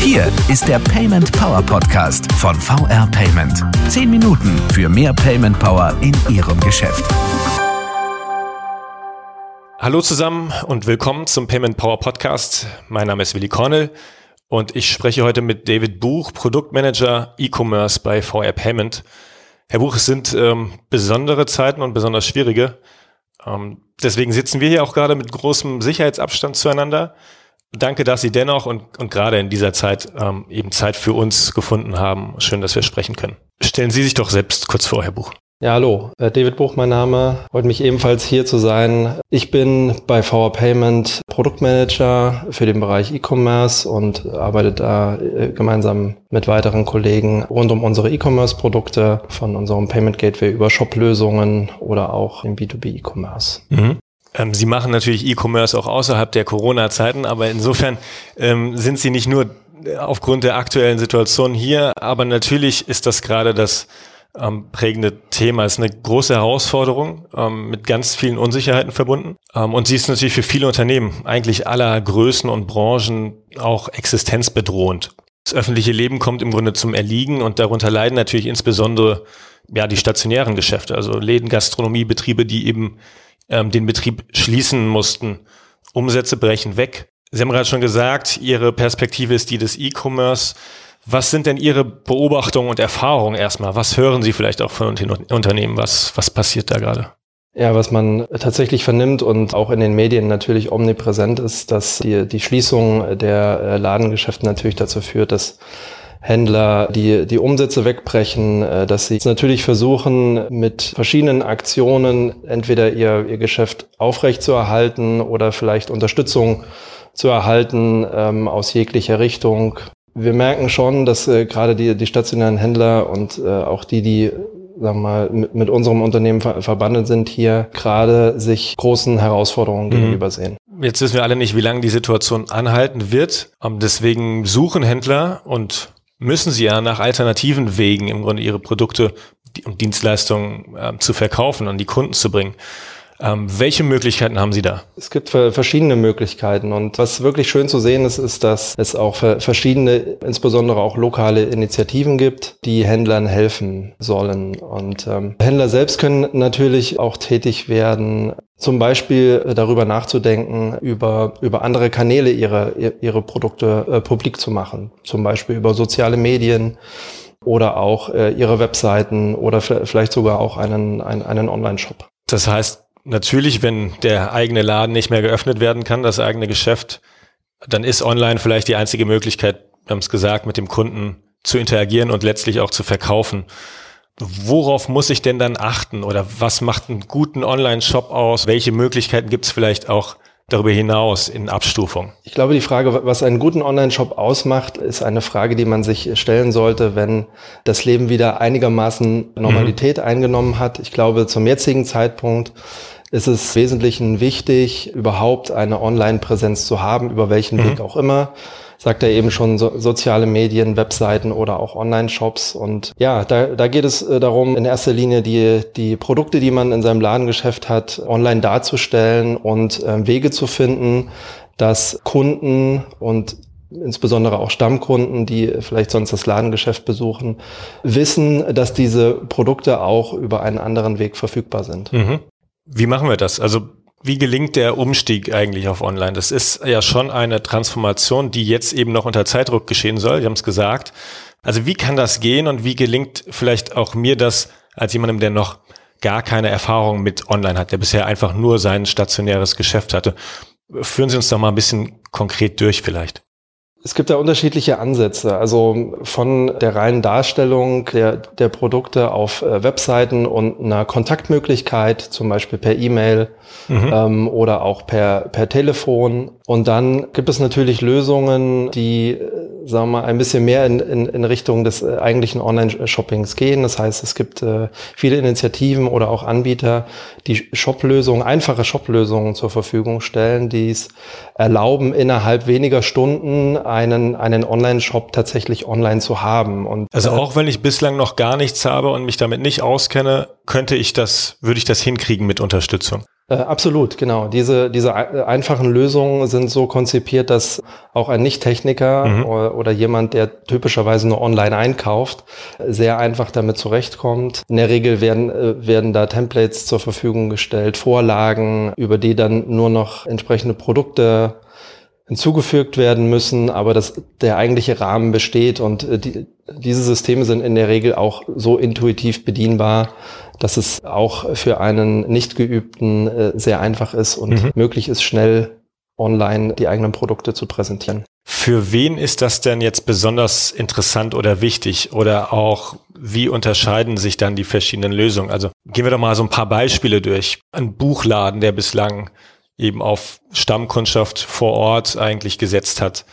Hier ist der Payment Power Podcast von VR Payment. Zehn Minuten für mehr Payment Power in Ihrem Geschäft. Hallo zusammen und willkommen zum Payment Power Podcast. Mein Name ist Willi Cornell und ich spreche heute mit David Buch, Produktmanager E-Commerce bei VR Payment. Herr Buch, es sind ähm, besondere Zeiten und besonders schwierige. Ähm, deswegen sitzen wir hier auch gerade mit großem Sicherheitsabstand zueinander. Danke, dass Sie dennoch und, und gerade in dieser Zeit ähm, eben Zeit für uns gefunden haben. Schön, dass wir sprechen können. Stellen Sie sich doch selbst kurz vor, Herr Buch. Ja, hallo. Äh, David Buch, mein Name. Freut mich ebenfalls hier zu sein. Ich bin bei VR Payment Produktmanager für den Bereich E-Commerce und arbeite da äh, gemeinsam mit weiteren Kollegen rund um unsere E-Commerce-Produkte von unserem Payment Gateway über Shop-Lösungen oder auch im B2B E-Commerce. Mhm. Ähm, Sie machen natürlich E-Commerce auch außerhalb der Corona-Zeiten, aber insofern ähm, sind Sie nicht nur aufgrund der aktuellen Situation hier, aber natürlich ist das gerade das ähm, prägende Thema. Es ist eine große Herausforderung ähm, mit ganz vielen Unsicherheiten verbunden. Ähm, und sie ist natürlich für viele Unternehmen, eigentlich aller Größen und Branchen, auch existenzbedrohend. Das öffentliche Leben kommt im Grunde zum Erliegen und darunter leiden natürlich insbesondere ja die stationären Geschäfte, also Läden, Gastronomiebetriebe, die eben ähm, den Betrieb schließen mussten. Umsätze brechen weg. Sie haben gerade schon gesagt, Ihre Perspektive ist die des E-Commerce. Was sind denn Ihre Beobachtungen und Erfahrungen erstmal? Was hören Sie vielleicht auch von Unternehmen? Was, was passiert da gerade? Ja, was man tatsächlich vernimmt und auch in den Medien natürlich omnipräsent ist, dass die, die Schließung der äh, Ladengeschäfte natürlich dazu führt, dass Händler die, die Umsätze wegbrechen, äh, dass sie natürlich versuchen, mit verschiedenen Aktionen entweder ihr, ihr Geschäft aufrechtzuerhalten oder vielleicht Unterstützung zu erhalten ähm, aus jeglicher Richtung. Wir merken schon, dass äh, gerade die, die stationären Händler und äh, auch die, die sagen wir mal, mit, mit unserem Unternehmen ver verbandelt sind, hier gerade sich großen Herausforderungen mhm. gegenüber sehen. Jetzt wissen wir alle nicht, wie lange die Situation anhalten wird. Ähm, deswegen suchen Händler und müssen sie ja nach alternativen Wegen im Grunde ihre Produkte und Dienstleistungen äh, zu verkaufen und die Kunden zu bringen. Ähm, welche Möglichkeiten haben Sie da? Es gibt verschiedene Möglichkeiten und was wirklich schön zu sehen ist, ist, dass es auch verschiedene, insbesondere auch lokale Initiativen gibt, die Händlern helfen sollen. Und ähm, Händler selbst können natürlich auch tätig werden, zum Beispiel darüber nachzudenken, über, über andere Kanäle ihre, ihre Produkte äh, publik zu machen. Zum Beispiel über soziale Medien oder auch äh, ihre Webseiten oder vielleicht sogar auch einen, einen, einen Online-Shop. Das heißt, natürlich, wenn der eigene Laden nicht mehr geöffnet werden kann, das eigene Geschäft, dann ist online vielleicht die einzige Möglichkeit, wir haben es gesagt, mit dem Kunden zu interagieren und letztlich auch zu verkaufen. Worauf muss ich denn dann achten oder was macht einen guten Online-Shop aus? Welche Möglichkeiten gibt es vielleicht auch darüber hinaus in Abstufung? Ich glaube, die Frage, was einen guten Online-Shop ausmacht, ist eine Frage, die man sich stellen sollte, wenn das Leben wieder einigermaßen Normalität mhm. eingenommen hat. Ich glaube, zum jetzigen Zeitpunkt ist es im Wesentlichen wichtig, überhaupt eine Online-Präsenz zu haben, über welchen mhm. Weg auch immer. Sagt er eben schon, so, soziale Medien, Webseiten oder auch Online-Shops. Und ja, da, da geht es äh, darum, in erster Linie die, die Produkte, die man in seinem Ladengeschäft hat, online darzustellen und äh, Wege zu finden, dass Kunden und insbesondere auch Stammkunden, die vielleicht sonst das Ladengeschäft besuchen, wissen, dass diese Produkte auch über einen anderen Weg verfügbar sind. Mhm. Wie machen wir das? Also wie gelingt der Umstieg eigentlich auf Online? Das ist ja schon eine Transformation, die jetzt eben noch unter Zeitdruck geschehen soll. Sie haben es gesagt. Also wie kann das gehen und wie gelingt vielleicht auch mir das als jemandem, der noch gar keine Erfahrung mit Online hat, der bisher einfach nur sein stationäres Geschäft hatte? Führen Sie uns doch mal ein bisschen konkret durch vielleicht. Es gibt da unterschiedliche Ansätze, also von der reinen Darstellung der, der Produkte auf äh, Webseiten und einer Kontaktmöglichkeit, zum Beispiel per E-Mail mhm. ähm, oder auch per, per Telefon. Und dann gibt es natürlich Lösungen, die äh, sagen wir mal, ein bisschen mehr in, in, in Richtung des äh, eigentlichen Online-Shoppings gehen. Das heißt, es gibt äh, viele Initiativen oder auch Anbieter, die Shop-Lösungen, einfache Shop-Lösungen zur Verfügung stellen, die es erlauben, innerhalb weniger Stunden einen, einen Online-Shop tatsächlich online zu haben. Und, also äh, auch wenn ich bislang noch gar nichts habe und mich damit nicht auskenne, könnte ich das, würde ich das hinkriegen mit Unterstützung? Äh, absolut, genau. Diese, diese einfachen Lösungen sind so konzipiert, dass auch ein Nicht-Techniker mhm. oder, oder, jemand, der typischerweise nur online einkauft, sehr einfach damit zurechtkommt. In der Regel werden, äh, werden da Templates zur Verfügung gestellt, Vorlagen, über die dann nur noch entsprechende Produkte hinzugefügt werden müssen, aber das, der eigentliche Rahmen besteht und äh, die, diese Systeme sind in der Regel auch so intuitiv bedienbar, dass es auch für einen nicht geübten äh, sehr einfach ist und mhm. möglich ist, schnell online die eigenen Produkte zu präsentieren. Für wen ist das denn jetzt besonders interessant oder wichtig? Oder auch, wie unterscheiden sich dann die verschiedenen Lösungen? Also gehen wir doch mal so ein paar Beispiele durch. Ein Buchladen, der bislang eben auf Stammkundschaft vor Ort eigentlich gesetzt hat,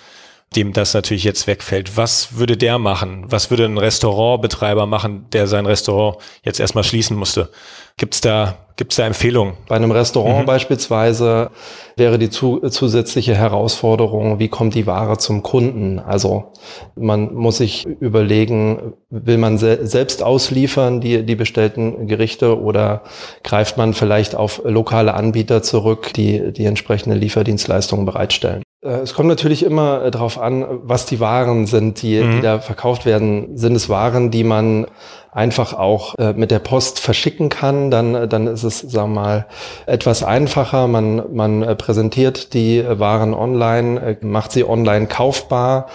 dem das natürlich jetzt wegfällt. Was würde der machen? Was würde ein Restaurantbetreiber machen, der sein Restaurant jetzt erstmal schließen musste? Gibt's da, gibt's da Empfehlungen? Bei einem Restaurant mhm. beispielsweise wäre die zu, zusätzliche Herausforderung, wie kommt die Ware zum Kunden? Also man muss sich überlegen, will man se selbst ausliefern, die, die bestellten Gerichte, oder greift man vielleicht auf lokale Anbieter zurück, die die entsprechende Lieferdienstleistungen bereitstellen? Äh, es kommt natürlich immer äh, darauf an, was die Waren sind, die, mhm. die da verkauft werden. Sind es Waren, die man einfach auch äh, mit der Post verschicken kann, dann, dann ist es, sagen wir mal, etwas einfacher. Man, man präsentiert die Waren online, macht sie online kaufbar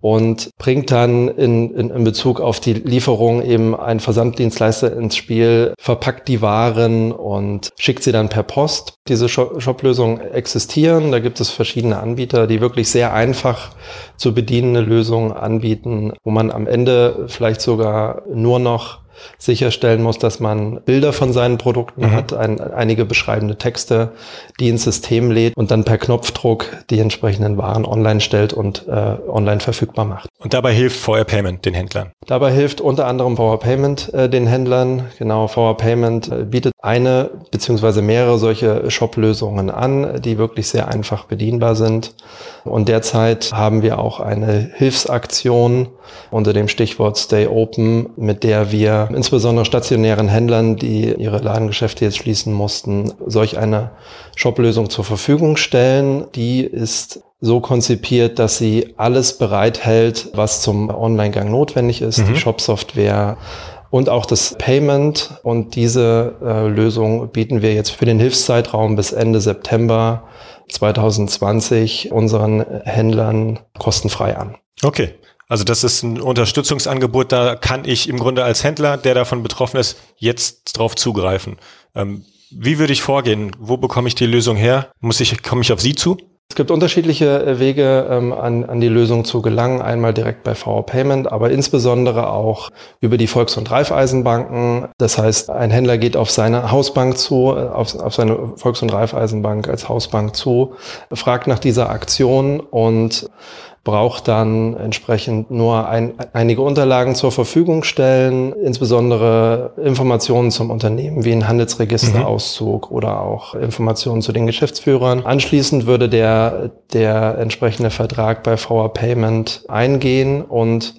und bringt dann in, in, in Bezug auf die Lieferung eben einen Versanddienstleister ins Spiel, verpackt die Waren und schickt sie dann per Post. Diese Shop-Lösungen existieren. Da gibt es verschiedene Anbieter, die wirklich sehr einfach zu bedienende Lösungen anbieten, wo man am Ende vielleicht sogar nur noch sicherstellen muss, dass man Bilder von seinen Produkten mhm. hat, ein, einige beschreibende Texte, die ins System lädt und dann per Knopfdruck die entsprechenden Waren online stellt und äh, online verfügbar macht. Und dabei hilft VR Payment den Händlern? Dabei hilft unter anderem VR Payment äh, den Händlern. Genau, VR Payment äh, bietet eine beziehungsweise mehrere solche Shop-Lösungen an, die wirklich sehr einfach bedienbar sind. Und derzeit haben wir auch eine Hilfsaktion unter dem Stichwort Stay Open, mit der wir insbesondere stationären Händlern, die ihre Ladengeschäfte jetzt schließen mussten, solch eine Shop-Lösung zur Verfügung stellen. Die ist so konzipiert, dass sie alles bereithält, was zum Online-Gang notwendig ist. Mhm. Die Shop-Software, und auch das Payment. Und diese äh, Lösung bieten wir jetzt für den Hilfszeitraum bis Ende September 2020 unseren Händlern kostenfrei an. Okay. Also das ist ein Unterstützungsangebot, da kann ich im Grunde als Händler, der davon betroffen ist, jetzt drauf zugreifen. Ähm, wie würde ich vorgehen? Wo bekomme ich die Lösung her? Muss ich, komme ich auf Sie zu? Es gibt unterschiedliche äh, Wege, ähm, an, an die Lösung zu gelangen. Einmal direkt bei VR Payment, aber insbesondere auch über die Volks- und Raiffeisenbanken. Das heißt, ein Händler geht auf seine Hausbank zu, äh, auf, auf seine Volks- und Raiffeisenbank als Hausbank zu, fragt nach dieser Aktion und braucht dann entsprechend nur ein, einige Unterlagen zur Verfügung stellen, insbesondere Informationen zum Unternehmen wie ein Handelsregisterauszug mhm. oder auch Informationen zu den Geschäftsführern. Anschließend würde der, der entsprechende Vertrag bei VR Payment eingehen und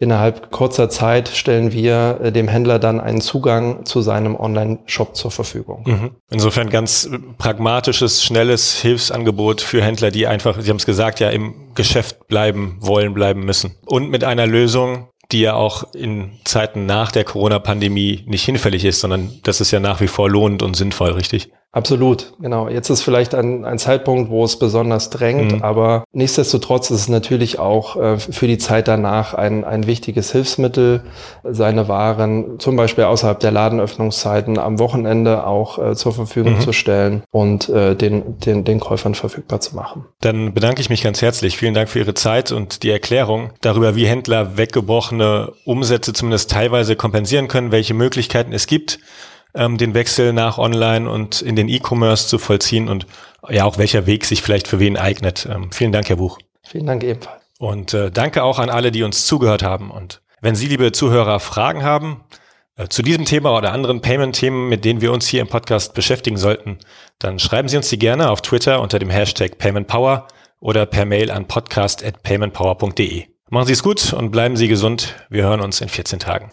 Innerhalb kurzer Zeit stellen wir äh, dem Händler dann einen Zugang zu seinem Online-Shop zur Verfügung. Mhm. Insofern ganz pragmatisches, schnelles Hilfsangebot für Händler, die einfach, Sie haben es gesagt, ja im Geschäft bleiben wollen, bleiben müssen. Und mit einer Lösung, die ja auch in Zeiten nach der Corona-Pandemie nicht hinfällig ist, sondern das ist ja nach wie vor lohnend und sinnvoll, richtig? Absolut, genau. Jetzt ist vielleicht ein, ein Zeitpunkt, wo es besonders drängt, mhm. aber nichtsdestotrotz ist es natürlich auch äh, für die Zeit danach ein, ein wichtiges Hilfsmittel, seine Waren zum Beispiel außerhalb der Ladenöffnungszeiten am Wochenende auch äh, zur Verfügung mhm. zu stellen und äh, den, den, den Käufern verfügbar zu machen. Dann bedanke ich mich ganz herzlich. Vielen Dank für Ihre Zeit und die Erklärung darüber, wie Händler weggebrochene Umsätze zumindest teilweise kompensieren können, welche Möglichkeiten es gibt ähm, den Wechsel nach Online und in den E-Commerce zu vollziehen und ja auch welcher Weg sich vielleicht für wen eignet. Ähm, vielen Dank, Herr Buch. Vielen Dank ebenfalls. Und äh, danke auch an alle, die uns zugehört haben. Und wenn Sie, liebe Zuhörer, Fragen haben äh, zu diesem Thema oder anderen Payment-Themen, mit denen wir uns hier im Podcast beschäftigen sollten, dann schreiben Sie uns die gerne auf Twitter unter dem Hashtag PaymentPower oder per Mail an podcast.paymentpower.de. Machen Sie es gut und bleiben Sie gesund. Wir hören uns in 14 Tagen.